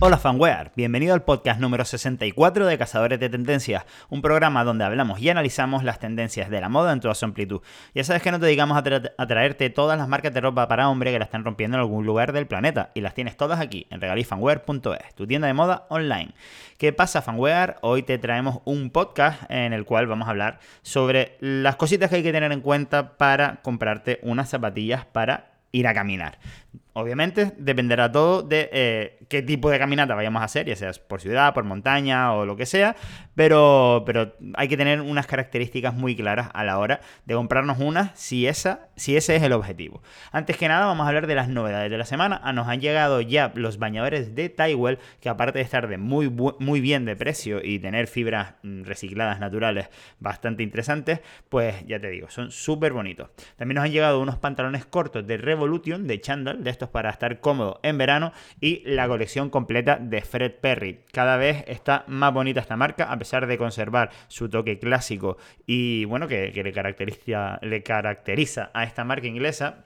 Hola fanware, bienvenido al podcast número 64 de Cazadores de Tendencias, un programa donde hablamos y analizamos las tendencias de la moda en toda su amplitud. Ya sabes que no te dedicamos a, traerte todas las marcas de ropa para hombre que la están rompiendo en algún lugar del planeta y las tienes todas aquí en regalifanwear.es, tu tienda de moda online. ¿Qué pasa fanware? Hoy te traemos un podcast en el cual vamos a hablar sobre las cositas que hay que tener en cuenta para comprarte unas zapatillas para ir a caminar. Obviamente dependerá todo de eh, qué tipo de caminata vayamos a hacer, ya sea por ciudad, por montaña o lo que sea, pero, pero hay que tener unas características muy claras a la hora de comprarnos una si, esa, si ese es el objetivo. Antes que nada vamos a hablar de las novedades de la semana. Ah, nos han llegado ya los bañadores de Tywell, que aparte de estar de muy, muy bien de precio y tener fibras mm, recicladas naturales bastante interesantes, pues ya te digo, son súper bonitos. También nos han llegado unos pantalones cortos de Revolution, de Chandal, de estos para estar cómodo en verano y la colección completa de Fred Perry. Cada vez está más bonita esta marca a pesar de conservar su toque clásico y bueno que, le, caracteriza, le caracteriza a esta marca inglesa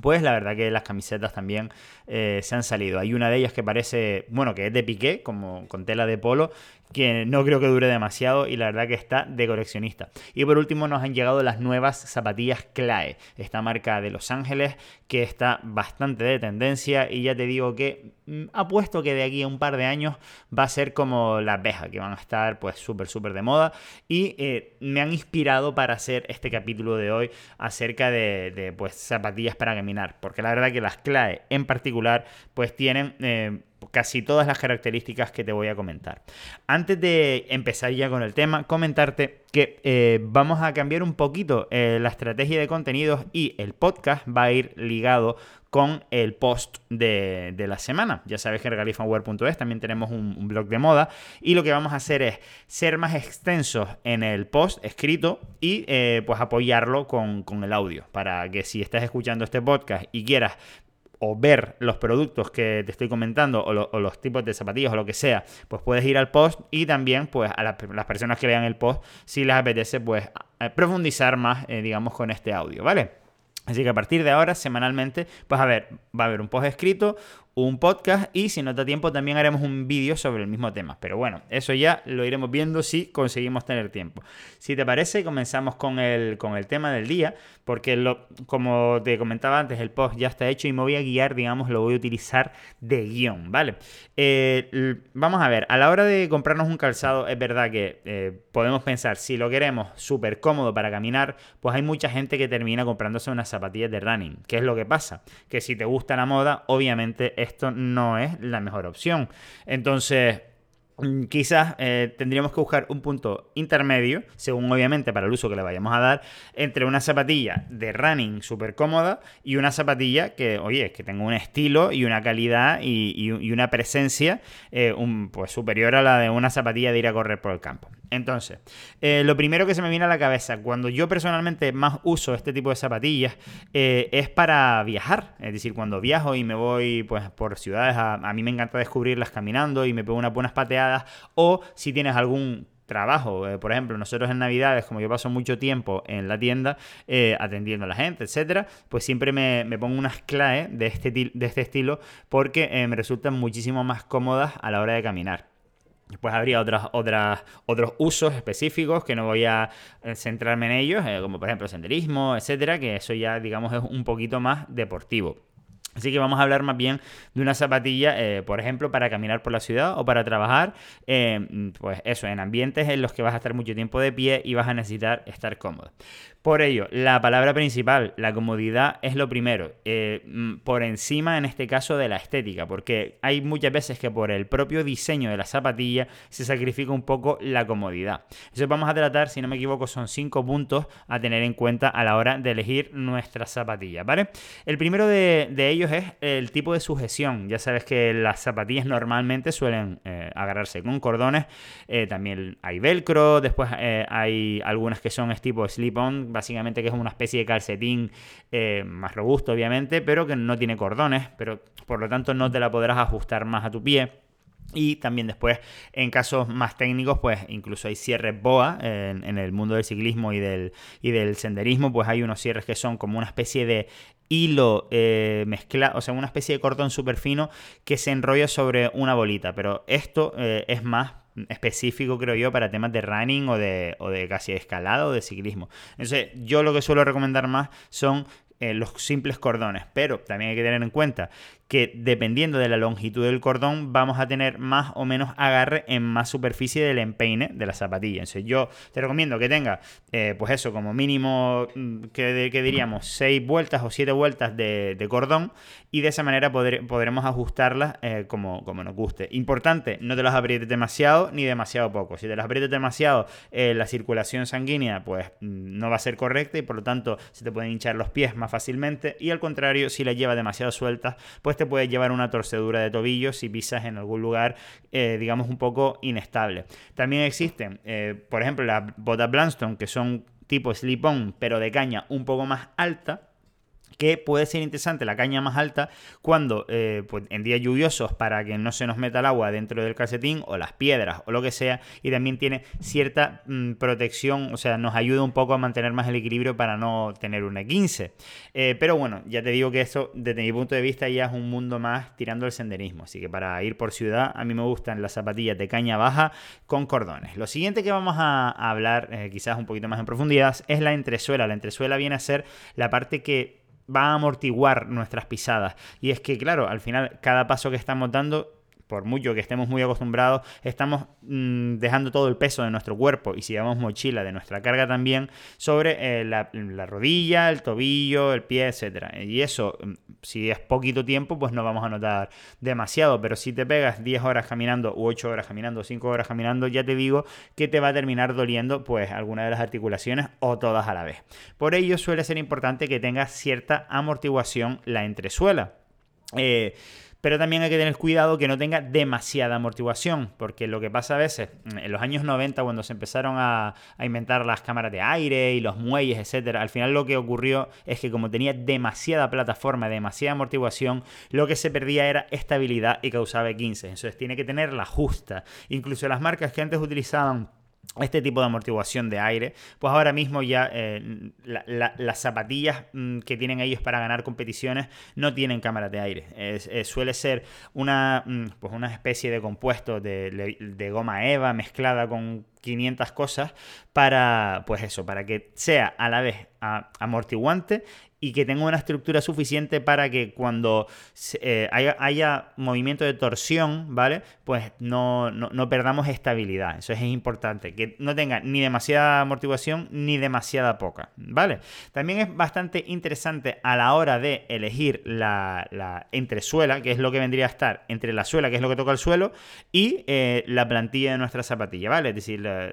pues la verdad que las camisetas también eh, se han salido. Hay una de ellas que parece, bueno, que es de piqué, como con tela de polo, que no creo que dure demasiado y la verdad que está de coleccionista. Y por último nos han llegado las nuevas zapatillas Clae, esta marca de Los Ángeles que está bastante de tendencia y ya te digo que mm, apuesto que de aquí a un par de años va a ser como las Beja, que van a estar pues súper súper de moda y eh, me han inspirado para hacer este capítulo de hoy acerca de, pues zapatillas para caminar, porque la verdad que las Clae en particular pues tienen... Eh, casi todas las características que te voy a comentar. Antes de empezar ya con el tema, comentarte que eh, vamos a cambiar un poquito eh, la estrategia de contenidos y el podcast va a ir ligado con el post de, la semana. Ya sabes que en regalifanware.es también tenemos un, blog de moda y lo que vamos a hacer es ser más extensos en el post escrito y eh, pues apoyarlo con, con el audio para que si estás escuchando este podcast y quieras o ver los productos que te estoy comentando o, los tipos de zapatillas o lo que sea, pues puedes ir al post y también pues a las personas que lean el post, si les apetece, pues profundizar más, eh, digamos, con este audio, ¿vale? Así que a partir de ahora, semanalmente, pues a ver, va a haber un post escrito, un podcast y si no da tiempo también haremos un vídeo sobre el mismo tema. Pero bueno, eso ya lo iremos viendo si conseguimos tener tiempo. Si te parece, comenzamos con el, con el tema del día, porque lo, como te comentaba antes, el post ya está hecho y me voy a guiar, digamos, lo voy a utilizar de guion, ¿vale? Eh, vamos a ver, a la hora de comprarnos un calzado, es verdad que eh, podemos pensar, si lo queremos súper cómodo para caminar, pues hay mucha gente que termina comprándose unas zapatillas de running. ¿Qué es lo que pasa? Que si te gusta la moda, obviamente esto no es la mejor opción. Entonces, quizás eh, tendríamos que buscar un punto intermedio, según obviamente para el uso que le vayamos a dar, entre una zapatilla de running súper cómoda y una zapatilla que, oye, que tenga un estilo y una calidad y, una presencia eh, pues superior a la de una zapatilla de ir a correr por el campo. Entonces, eh, lo primero que se me viene a la cabeza cuando yo personalmente más uso este tipo de zapatillas es para viajar. Es decir, cuando viajo y me voy pues, por ciudades, a, a mí me encanta descubrirlas caminando y me pego unas buenas pateadas. O si tienes algún trabajo. Eh, por ejemplo, nosotros en Navidades, como yo paso mucho tiempo en la tienda eh, atendiendo a la gente, etcétera, pues siempre me, pongo unas claves de este, de este estilo porque eh, me resultan muchísimo más cómodas a la hora de caminar. Después habría otras, otros usos específicos que no voy a centrarme en ellos, como por ejemplo senderismo, etcétera, que eso ya, digamos, es un poquito más deportivo. Así que vamos a hablar más bien de una zapatilla, eh, por ejemplo, para caminar por la ciudad o para trabajar, eh, pues eso, en ambientes en los que vas a estar mucho tiempo de pie y vas a necesitar estar cómodo. Por ello, la palabra principal, la comodidad, es lo primero, eh, mm, por encima en este caso de la estética, porque hay muchas veces que por el propio diseño de la zapatilla se sacrifica un poco la comodidad. Eso vamos a tratar, si no me equivoco, son cinco puntos a tener en cuenta a la hora de elegir nuestras zapatillas, ¿vale? El primero de, ellos es el tipo de sujeción. Ya sabes que las zapatillas normalmente suelen eh, agarrarse con cordones, eh, también hay velcro, después hay algunas que son tipo slip-on, básicamente que es una especie de calcetín eh, más robusto, obviamente, pero que no tiene cordones, pero por lo tanto no te la podrás ajustar más a tu pie. Y también después, en casos más técnicos, pues incluso hay cierres BOA en, el mundo del ciclismo y del, y del senderismo, pues hay unos cierres que son como una especie de hilo eh, mezclado, o sea, una especie de cordón súper fino que se enrolla sobre una bolita. Pero esto eh, es más específico, creo yo, para temas de running o de, o de casi escalada o de ciclismo. Entonces, yo lo que suelo recomendar más son eh, los simples cordones, pero también hay que tener en cuenta que dependiendo de la longitud del cordón vamos a tener más o menos agarre en más superficie del empeine de la zapatilla. Entonces yo te recomiendo que tenga, eh, pues eso, como mínimo, mm, que, diríamos, 6 vueltas o 7 vueltas de, cordón y de esa manera podremos ajustarlas eh, como, como nos guste. Importante, no te las aprietes demasiado ni demasiado poco. Si te las aprietes demasiado, eh, la circulación sanguínea pues mm, no va a ser correcta y por lo tanto se te pueden hinchar los pies más fácilmente y al contrario, si las llevas demasiado sueltas, pues te puede llevar una torcedura de tobillo si pisas en algún lugar, eh, digamos, un poco inestable. También existen, eh, por ejemplo, las botas Blanstone, que son tipo slip-on, pero de caña un poco más alta que puede ser interesante la caña más alta cuando eh, pues en días lluviosos para que no se nos meta el agua dentro del calcetín o las piedras o lo que sea y también tiene cierta mm, protección, o sea, nos ayuda un poco a mantener más el equilibrio para no tener una 15. Eh, pero bueno, ya te digo que eso desde mi punto de vista ya es un mundo más tirando el senderismo, así que para ir por ciudad a mí me gustan las zapatillas de caña baja con cordones. Lo siguiente que vamos a, hablar eh, quizás un poquito más en profundidad es la entresuela. La entresuela viene a ser la parte que va a amortiguar nuestras pisadas. Y es que, claro, al final cada paso que estamos dando por mucho que estemos muy acostumbrados, estamos mm, dejando todo el peso de nuestro cuerpo y si llevamos mochila de nuestra carga también sobre eh, la, rodilla, el tobillo, el pie, etc. Y eso, mm, si es poquito tiempo, pues no vamos a notar demasiado, pero si te pegas 10 horas caminando, u 8 horas caminando, 5 horas caminando, ya te digo que te va a terminar doliendo pues alguna de las articulaciones o todas a la vez. Por ello suele ser importante que tengas cierta amortiguación la entresuela. Eh, pero también hay que tener cuidado que no tenga demasiada amortiguación, porque lo que pasa a veces, en los años 90, cuando se empezaron a, inventar las cámaras de aire y los muelles, etcétera, al final lo que ocurrió es que como tenía demasiada plataforma, demasiada amortiguación, lo que se perdía era estabilidad y causaba 15. Entonces tiene que tener la justa. Incluso las marcas que antes utilizaban este tipo de amortiguación de aire, pues ahora mismo ya eh, las zapatillas mm, que tienen ellos para ganar competiciones no tienen cámaras de aire. suele ser una, mm, pues una especie de compuesto de, de, goma eva mezclada con 500 cosas para, pues eso, para que sea a la vez amortiguante y que tenga una estructura suficiente para que cuando eh, haya, movimiento de torsión, ¿vale? Pues no, no, perdamos estabilidad. Eso es importante. Que no tenga ni demasiada amortiguación ni demasiada poca, ¿vale? También es bastante interesante a la hora de elegir la, la entresuela, que es lo que vendría a estar entre la suela, que es lo que toca el suelo, y eh, la plantilla de nuestra zapatilla, ¿vale? Es decir, la,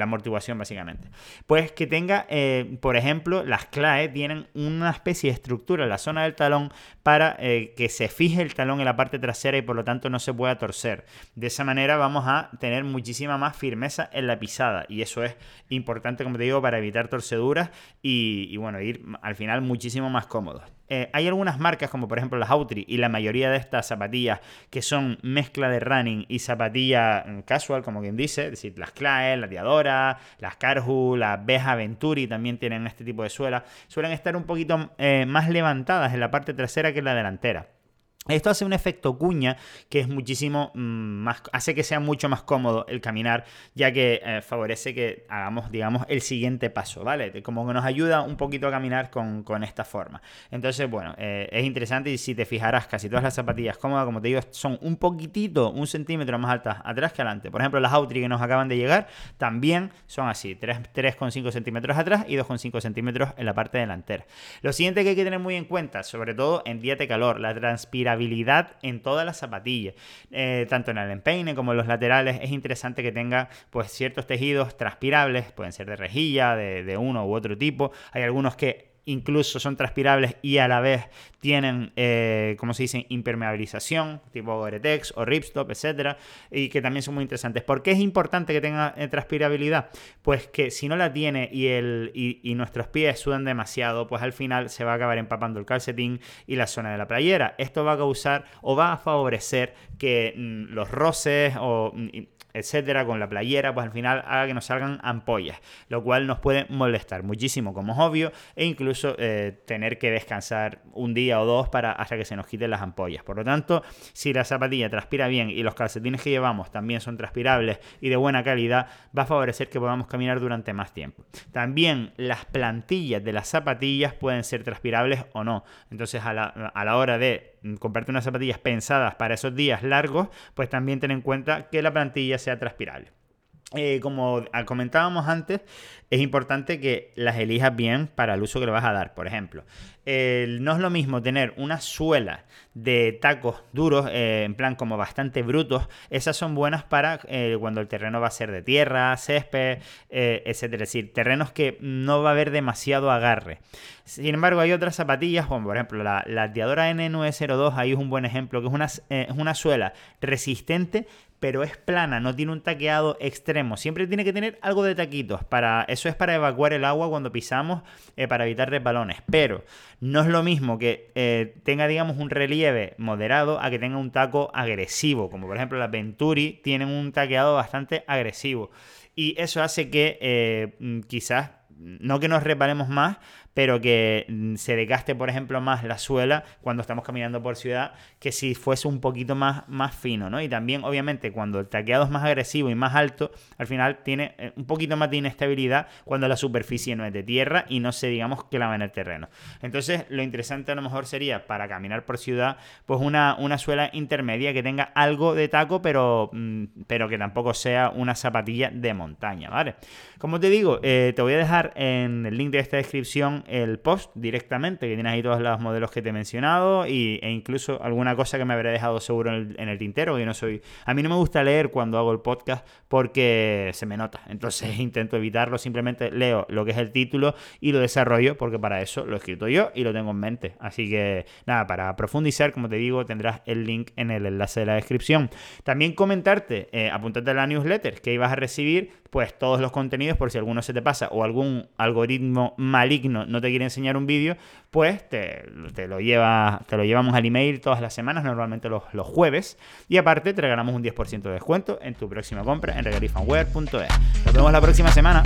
amortiguación básicamente. Pues que tenga, eh, por ejemplo, las CLAE tienen un una especie de estructura en la zona del talón para eh, que se fije el talón en la parte trasera y por lo tanto no se pueda torcer. De esa manera vamos a tener muchísima más firmeza en la pisada y eso es importante, como te digo, para evitar torceduras y, y bueno, ir al final muchísimo más cómodos. Eh, hay algunas marcas como por ejemplo las Autry y la mayoría de estas zapatillas que son mezcla de running y zapatilla mm, casual, como quien dice, es decir, las Clae, las Diadora, las Carhu, las Beja Venturi también tienen este tipo de suela, suelen estar un poquito eh, más levantadas en la parte trasera que en la delantera. Esto hace un efecto cuña que es muchísimo mm, más, hace que sea mucho más cómodo el caminar, ya que eh, favorece que hagamos, digamos, el siguiente paso, ¿vale? Como que nos ayuda un poquito a caminar con, esta forma. Entonces, bueno, eh, es interesante y si te fijarás, casi todas las zapatillas cómodas, como te digo, son un poquitito, un centímetro más altas atrás que adelante. Por ejemplo, las Outri que nos acaban de llegar también son así, 3,5 centímetros atrás y 2,5 centímetros en la parte delantera. Lo siguiente que hay que tener muy en cuenta, sobre todo en días de calor, la transpiración en todas las zapatillas, eh, tanto en el empeine como en los laterales. Es interesante que tenga pues ciertos tejidos transpirables, pueden ser de rejilla, de, de uno u otro tipo. Hay algunos que incluso son transpirables y a la vez tienen, eh, como se dice, impermeabilización, tipo Gore-Tex o Ripstop, etcétera, y que también son muy interesantes. ¿Por qué es importante que tenga eh, transpirabilidad? Pues que si no la tiene y, el, y, nuestros pies sudan demasiado, pues al final se va a acabar empapando el calcetín y la zona de la playera. Esto va a causar o va a favorecer que mm, los roces o mm, etcétera, con la playera, pues al final haga que nos salgan ampollas, lo cual nos puede molestar muchísimo, como es obvio, e incluso eh, tener que descansar un día o dos para hasta que se nos quiten las ampollas. Por lo tanto, si la zapatilla transpira bien y los calcetines que llevamos también son transpirables y de buena calidad, va a favorecer que podamos caminar durante más tiempo. También las plantillas de las zapatillas pueden ser transpirables o no. Entonces, a la, a la hora de comprarte unas zapatillas pensadas para esos días largos, pues también ten en cuenta que la plantilla sea transpirable. Eh, como comentábamos antes, es importante que las elijas bien para el uso que le vas a dar. Por ejemplo, no es lo mismo tener una suela de tacos duros, eh, en plan como bastante brutos. Esas son buenas para eh, cuando el terreno va a ser de tierra, césped, etcétera. Es decir, terrenos que no va a haber demasiado agarre. Sin embargo, hay otras zapatillas, como por ejemplo la, la N902, ahí es un buen ejemplo, que es una, es una suela resistente pero es plana, no tiene un taqueado extremo. Siempre tiene que tener algo de taquitos. Para, eso es para evacuar el agua cuando pisamos, eh, para evitar resbalones. Pero no es lo mismo que eh, tenga, digamos, un relieve moderado a que tenga un taco agresivo. Como por ejemplo las Venturi tienen un taqueado bastante agresivo. Y eso hace que eh, quizás, no que nos resbalemos más, pero que mm, se desgaste, por ejemplo, más la suela cuando estamos caminando por ciudad que si fuese un poquito más, más fino, ¿no? Y también, obviamente, cuando el taqueado es más agresivo y más alto, al final tiene eh, un poquito más de inestabilidad cuando la superficie no es de tierra y no se, digamos, clava en el terreno. Entonces, lo interesante a lo mejor sería para caminar por ciudad, pues una, una suela intermedia que tenga algo de taco, pero, mm, pero que tampoco sea una zapatilla de montaña, ¿vale? Como te digo, eh, te voy a dejar en el link de esta descripción el post directamente, que tienes ahí todos los modelos que te he mencionado y, e incluso alguna cosa que me habré dejado seguro en el, tintero, que no soy... A mí no me gusta leer cuando hago el podcast porque se me nota, entonces intento evitarlo, simplemente leo lo que es el título y lo desarrollo porque para eso lo he escrito yo y lo tengo en mente. Así que nada, para profundizar, como te digo, tendrás el link en el enlace de la descripción. También comentarte, eh, apuntarte a la newsletter que ibas a recibir pues todos los contenidos por si alguno se te pasa o algún algoritmo maligno no te quiere enseñar un vídeo, pues te, lo lleva, te lo llevamos al email todas las semanas, normalmente los, los jueves, y aparte te regalamos un 10% de descuento en tu próxima compra en regalifanware.es. Nos vemos la próxima semana.